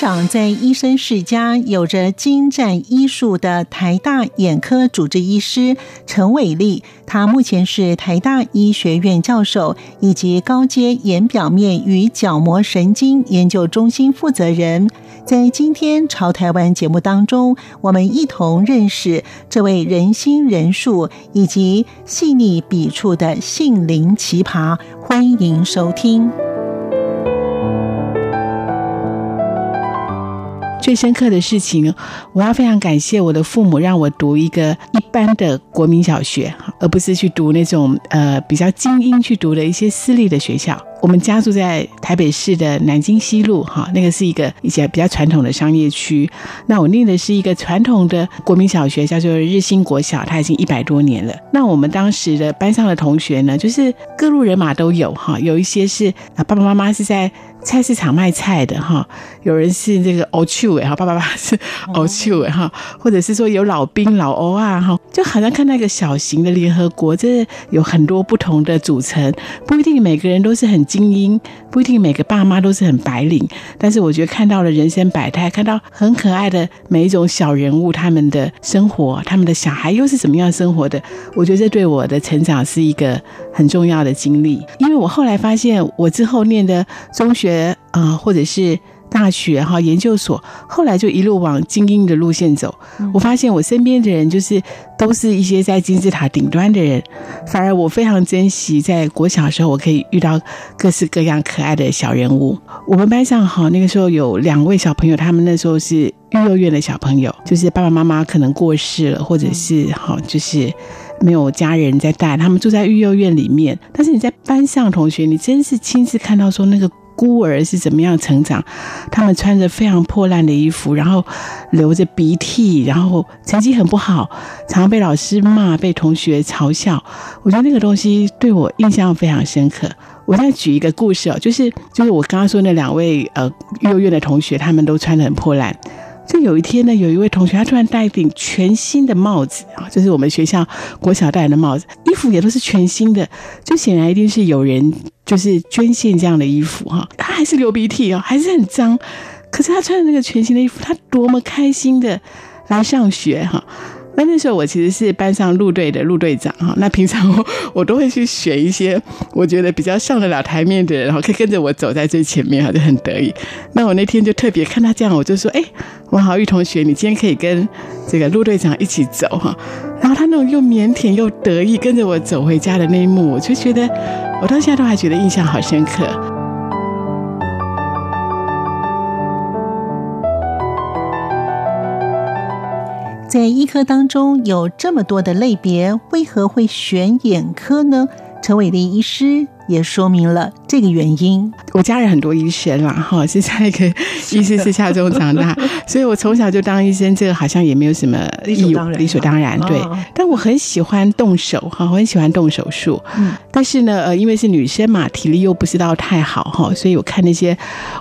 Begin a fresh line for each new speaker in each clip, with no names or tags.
长在医生世家，有着精湛医术的台大眼科主治医师陈伟立，他目前是台大医学院教授以及高阶眼表面与角膜神经研究中心负责人。在今天潮台湾节目当中，我们一同认识这位仁心仁术以及细腻笔触的杏林奇葩，欢迎收听。
最深刻的事情，我要非常感谢我的父母，让我读一个一般的国民小学，而不是去读那种呃比较精英去读的一些私立的学校。我们家住在台北市的南京西路，哈，那个是一个一些比较传统的商业区。那我念的是一个传统的国民小学，叫做日新国小，它已经一百多年了。那我们当时的班上的同学呢，就是各路人马都有，哈，有一些是啊爸爸妈妈是在。菜市场卖菜的哈，有人是这个欧趣味哈，爸爸爸是欧趣味哈，或者是说有老兵老欧啊哈，就好像看到一个小型的联合国，这有很多不同的组成，不一定每个人都是很精英，不一定每个爸妈都是很白领，但是我觉得看到了人生百态，看到很可爱的每一种小人物，他们的生活，他们的小孩又是怎么样生活的，我觉得这对我的成长是一个很重要的经历，因为我后来发现，我之后念的中学。啊，或者是大学哈，研究所，后来就一路往精英的路线走。我发现我身边的人就是都是一些在金字塔顶端的人，反而我非常珍惜在国小的时候，我可以遇到各式各样可爱的小人物。我们班上哈，那个时候有两位小朋友，他们那时候是育幼院的小朋友，就是爸爸妈妈可能过世了，或者是哈，就是没有家人在带，他们住在育幼院里面。但是你在班上同学，你真是亲自看到说那个。孤儿是怎么样成长？他们穿着非常破烂的衣服，然后流着鼻涕，然后成绩很不好，常常被老师骂，被同学嘲笑。我觉得那个东西对我印象非常深刻。我再举一个故事哦，就是就是我刚刚说那两位呃幼儿园的同学，他们都穿得很破烂。就有一天呢，有一位同学他突然戴一顶全新的帽子啊，就是我们学校国小戴的帽子，衣服也都是全新的，就显然一定是有人就是捐献这样的衣服哈。他还是流鼻涕哦，还是很脏，可是他穿的那个全新的衣服，他多么开心的来上学哈。那那时候我其实是班上陆队的陆队长哈，那平常我 我都会去选一些我觉得比较上得了台面的人，然后可以跟着我走在最前面哈，就很得意。那我那天就特别看他这样，我就说：“哎，王豪玉同学，你今天可以跟这个陆队长一起走哈。”然后他那种又腼腆又得意跟着我走回家的那一幕，我就觉得我到现在都还觉得印象好深刻。
医科当中有这么多的类别，为何会选眼科呢？陈伟立医师也说明了这个原因。
我家人很多医生啦，哈，是在一个医师之家中长大，所以我从小就当医生，这个好像也没有什么理所当然，理所当然，对。但我很喜欢动手，哈，我很喜欢动手术。嗯，但是呢，呃，因为是女生嘛，体力又不知道太好，哈，所以我看那些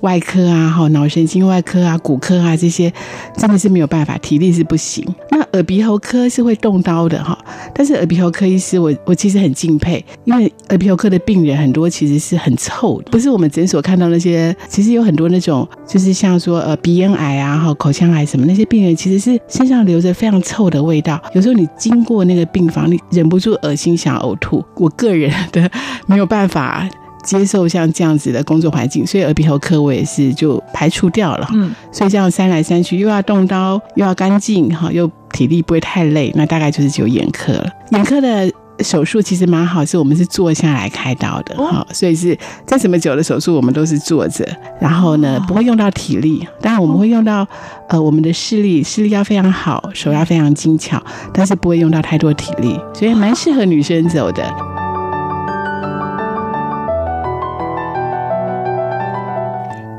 外科啊，哈，脑神经外科啊、骨科啊这些，真的是没有办法，体力是不行。那耳鼻喉科是会动刀的，哈，但是耳鼻喉科医师我，我我其实很敬佩，因为耳鼻喉科的病人很多其实是很臭的，不是我们。诊所看到那些，其实有很多那种，就是像说呃鼻咽癌啊、哈口腔癌什么那些病人，其实是身上留着非常臭的味道。有时候你经过那个病房，你忍不住恶心想呕吐。我个人 的没有办法接受像这样子的工作环境，所以耳鼻喉科我也是就排除掉了。嗯，所以这样三来三去，又要动刀，又要干净哈，又体力不会太累，那大概就是只有眼科了。眼科的。手术其实蛮好，是我们是坐下来开刀的哈、哦，所以是再怎么久的手术，我们都是坐着，然后呢不会用到体力，当然我们会用到呃我们的视力，视力要非常好，手要非常精巧，但是不会用到太多体力，所以蛮适合女生走的。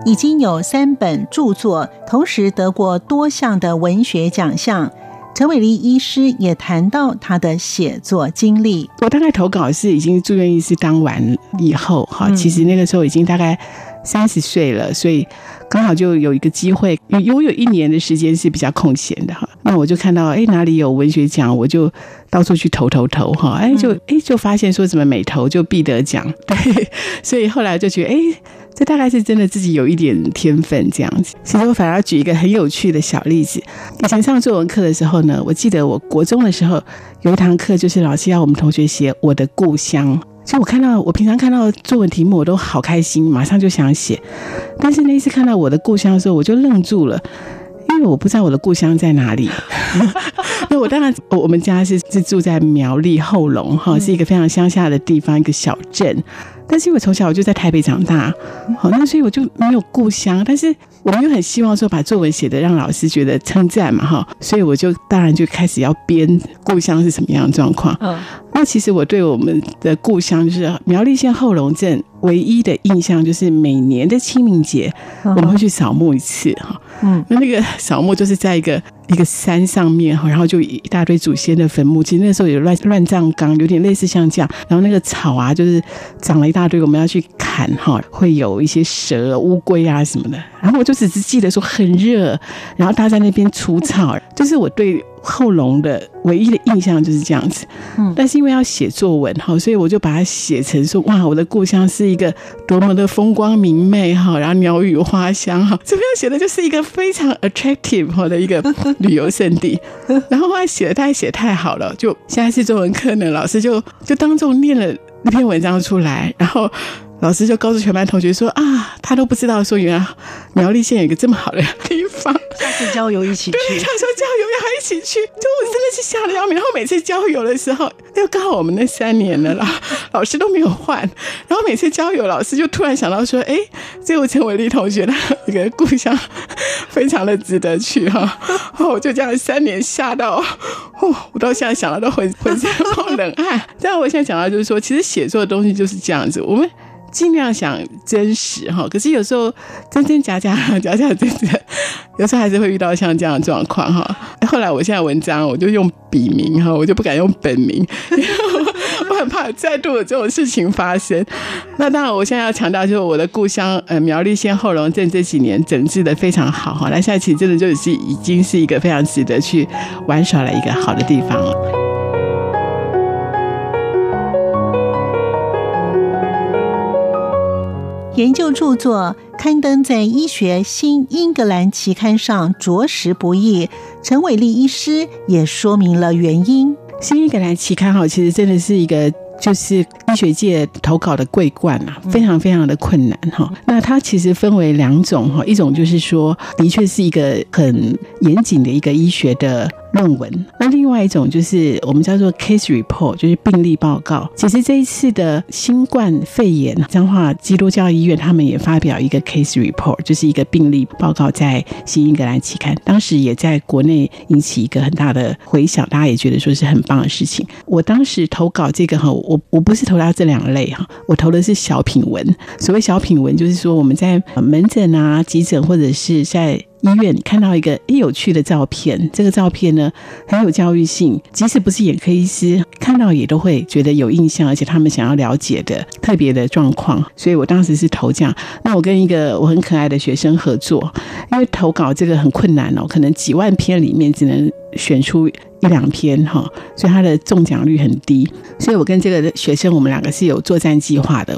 已经有三本著作，同时得过多项的文学奖项。陈伟立医师也谈到他的写作经历。
我大概投稿是已经住院医师当完以后，哈，其实那个时候已经大概三十岁了，所以刚好就有一个机会，我有一年的时间是比较空闲的哈。那我就看到，哎，哪里有文学奖，我就到处去投投投，哈，哎，就哎就发现说怎么每投就必得奖，对，所以后来就觉得，哎。这大概是真的自己有一点天分这样子。其实我反而要举一个很有趣的小例子。以前上作文课的时候呢，我记得我国中的时候有一堂课，就是老师要我们同学写我的故乡。所以我看到我平常看到作文题目我都好开心，马上就想写。但是那一次看到我的故乡的时候，我就愣住了，因为我不知道我的故乡在哪里。那我当然，我们家是是住在苗栗后龙哈，是一个非常乡下的地方，一个小镇。但是因为我从小我就在台北长大，好，那所以我就没有故乡。但是我们又很希望说把作文写的让老师觉得称赞嘛，哈，所以我就当然就开始要编故乡是什么样的状况。嗯，那其实我对我们的故乡就是苗栗县后龙镇唯一的印象就是每年的清明节我们会去扫墓一次，哈，嗯，那那个扫墓就是在一个。一个山上面哈，然后就一大堆祖先的坟墓。其实那时候有乱乱葬岗，有点类似像这样。然后那个草啊，就是长了一大堆，我们要去砍哈，会有一些蛇、乌龟啊什么的。然后我就只是记得说很热，然后他在那边除草，就是我对。后龙的唯一的印象就是这样子，嗯，但是因为要写作文哈，所以我就把它写成说哇，我的故乡是一个多么的风光明媚哈，然后鸟语花香哈，这边写的就是一个非常 attractive 哈的一个旅游胜地，然后后来写的太写太好了，就现在是作文课呢，老师就就当众念了那篇文章出来，然后。老师就告诉全班同学说啊，他都不知道说原来苗栗县有一个这么好的地方，
下次郊游一起去。
对，他说郊游要一起去，就我真的是吓得要命。然后每次郊游的时候，又刚好我们那三年了啦，老师都没有换。然后每次郊游，老师就突然想到说，哎，这个陈伟丽同学的一个故乡非常的值得去哈。哦，我就这样三年吓到，哦，我到现在想到都浑浑身冒冷汗。但我现在讲到就是说，其实写作的东西就是这样子，我们。尽量想真实哈，可是有时候真真假假，假假真真，有时候还是会遇到像这样的状况哈。后来我现在文章我就用笔名哈，我就不敢用本名，因为我很怕再度有这种事情发生。那当然，我现在要强调就是我的故乡呃苗栗县后龙镇这几年整治的非常好哈，那现在其实真的就是已经是一个非常值得去玩耍的一个好的地方了。
研究著作刊登在医学新英格兰期刊上，着实不易。陈伟立医师也说明了原因。
新英格兰期刊哈，其实真的是一个就是医学界投稿的桂冠啊，非常非常的困难哈。那它其实分为两种哈，一种就是说，的确是一个很严谨的一个医学的。论文，那另外一种就是我们叫做 case report，就是病例报告。其实这一次的新冠肺炎，彰化基督教医院他们也发表一个 case report，就是一个病例报告，在新英格兰期刊，当时也在国内引起一个很大的回响，大家也觉得说是很棒的事情。我当时投稿这个哈，我我不是投到这两类哈，我投的是小品文。所谓小品文，就是说我们在门诊啊、急诊或者是在医院看到一个有趣的照片，这个照片呢很有教育性，即使不是眼科医师看到也都会觉得有印象，而且他们想要了解的特别的状况，所以我当时是投这样。那我跟一个我很可爱的学生合作，因为投稿这个很困难哦，可能几万篇里面只能选出。一两篇哈，所以他的中奖率很低。所以我跟这个学生，我们两个是有作战计划的。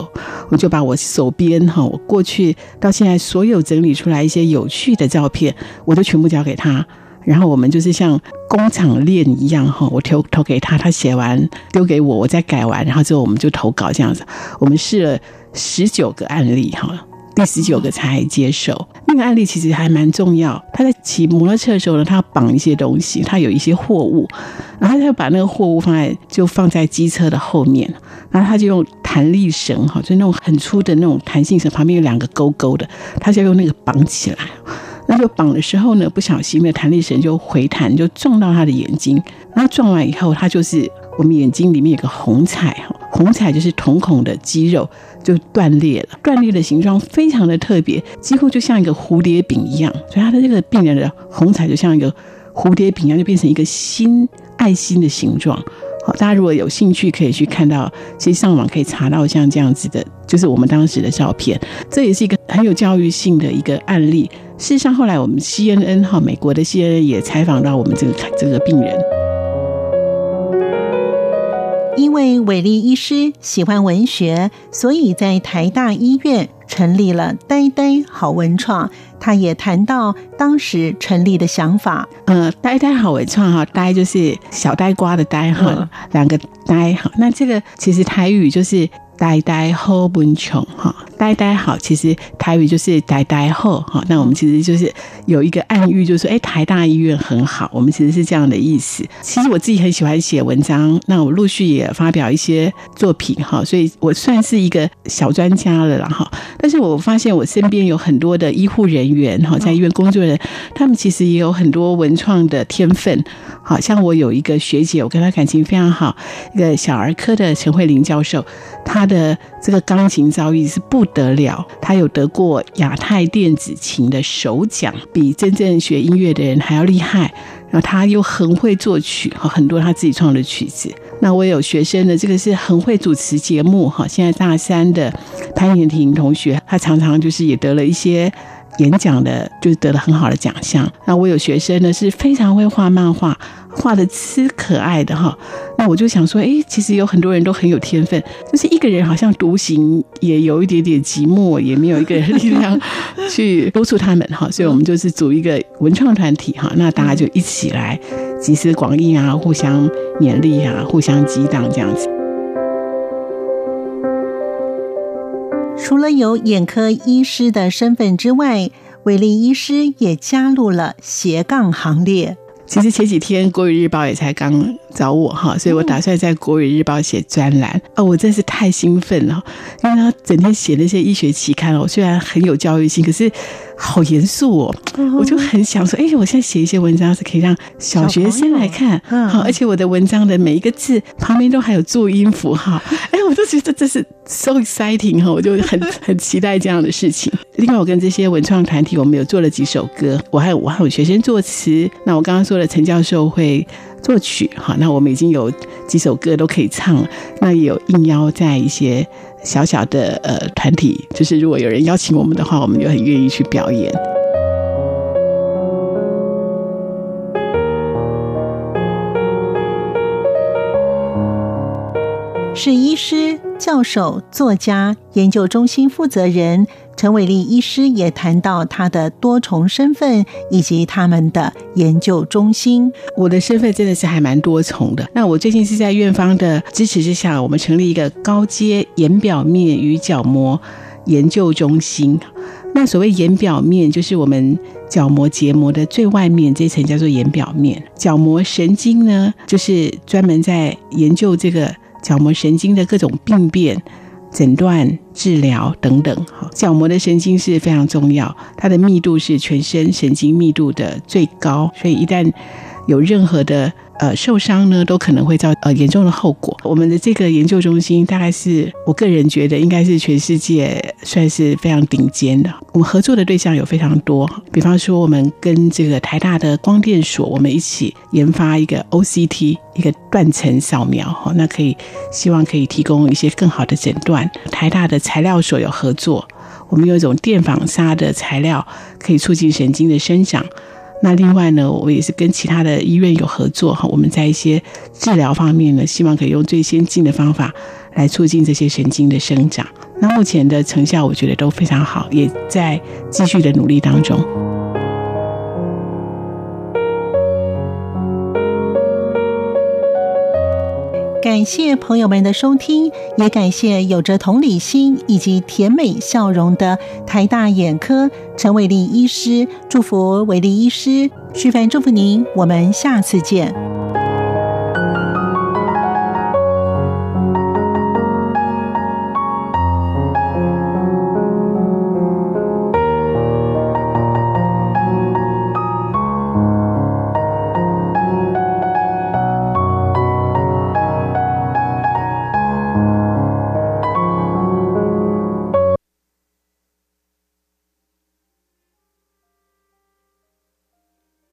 我就把我手边哈，我过去到现在所有整理出来一些有趣的照片，我都全部交给他。然后我们就是像工厂链一样哈，我投投给他，他写完丢给我，我再改完，然后之后我们就投稿这样子。我们试了十九个案例哈。第十九个才接受。那个案例其实还蛮重要。他在骑摩托车的时候呢，他要绑一些东西，他有一些货物，然后他就把那个货物放在就放在机车的后面，然后他就用弹力绳哈，就那种很粗的那种弹性绳，旁边有两个勾勾的，他就用那个绑起来。那就绑的时候呢，不小心那弹力绳就回弹，就撞到他的眼睛。然后撞完以后，他就是我们眼睛里面有个虹彩哈，虹彩就是瞳孔的肌肉。就断裂了，断裂的形状非常的特别，几乎就像一个蝴蝶饼一样。所以他的这个病人的虹彩就像一个蝴蝶饼一样，就变成一个心爱心的形状。好，大家如果有兴趣，可以去看到，其实上网可以查到像这样子的，就是我们当时的照片。这也是一个很有教育性的一个案例。事实上，后来我们 CNN 哈，美国的 CNN 也采访到我们这个这个病人。
因为伟力医师喜欢文学，所以在台大医院成立了“呆呆好文创”。他也谈到当时成立的想法。
呃，“呆呆好文创”哈，“呆”就是小呆瓜的“呆”哈，嗯，两个“呆”哈。那这个其实台语就是“呆呆好文穷”哈。呆呆好，其实台语就是呆呆后哈。那我们其实就是有一个暗喻，就是说，哎，台大医院很好。我们其实是这样的意思。其实我自己很喜欢写文章，那我陆续也发表一些作品哈，所以我算是一个小专家了啦哈。但是我发现我身边有很多的医护人员哈，在医院工作的人，他们其实也有很多文创的天分。好像我有一个学姐，我跟她感情非常好，一个小儿科的陈慧玲教授，她的这个钢琴造诣是不得了，他有得过亚太电子琴的首奖，比真正学音乐的人还要厉害。然后他又很会作曲，哈，很多他自己创的曲子。那我有学生的这个是很会主持节目，哈，现在大三的潘妍婷同学，她常常就是也得了一些。演讲的就是得了很好的奖项。那我有学生呢，是非常会画漫画，画的吃可爱的哈。那我就想说，哎，其实有很多人都很有天分，就是一个人好像独行也有一点点寂寞，也没有一个人力量 去督促他们哈。所以我们就是组一个文创团体哈，那大家就一起来集思广益啊，互相勉励啊，互相激荡这样子。
除了有眼科医师的身份之外，韦利医师也加入了斜杠行列。
其实前几天《国语日报》也才刚找我哈，所以我打算在《国语日报》写专栏。哦，我真是太兴奋了，因为他整天写那些医学期刊哦，虽然很有教育性，可是。好严肃哦，我就很想说，哎，我现在写一些文章是可以让小学生来看，好，而且我的文章的每一个字旁边都还有注音符号，哎，我都觉得这是 so exciting 哈，我就很 很期待这样的事情。另外，我跟这些文创团体，我们有做了几首歌，我还有我还有学生作词，那我刚刚说了陈教授会作曲，哈，那我们已经有几首歌都可以唱了，那也有应邀在一些。小小的呃团体，就是如果有人邀请我们的话，我们就很愿意去表演。
是医师、教授、作家、研究中心负责人。陈伟立医师也谈到他的多重身份以及他们的研究中心。
我的身份真的是还蛮多重的。那我最近是在院方的支持之下，我们成立一个高阶眼表面与角膜研究中心。那所谓眼表面，就是我们角膜结膜的最外面这层叫做眼表面。角膜神经呢，就是专门在研究这个角膜神经的各种病变。诊断、治疗等等，哈，角膜的神经是非常重要，它的密度是全身神经密度的最高，所以一旦有任何的。呃，受伤呢，都可能会造呃严重的后果。我们的这个研究中心，大概是我个人觉得应该是全世界算是非常顶尖的。我们合作的对象有非常多，比方说我们跟这个台大的光电所，我们一起研发一个 OCT 一个断层扫描，哈，那可以希望可以提供一些更好的诊断。台大的材料所有合作，我们有一种电纺纱的材料，可以促进神经的生长。那另外呢，我也是跟其他的医院有合作哈，我们在一些治疗方面呢，希望可以用最先进的方法来促进这些神经的生长。那目前的成效我觉得都非常好，也在继续的努力当中。
感谢朋友们的收听，也感谢有着同理心以及甜美笑容的台大眼科陈伟立医师。祝福伟立医师，徐凡祝福您，我们下次见。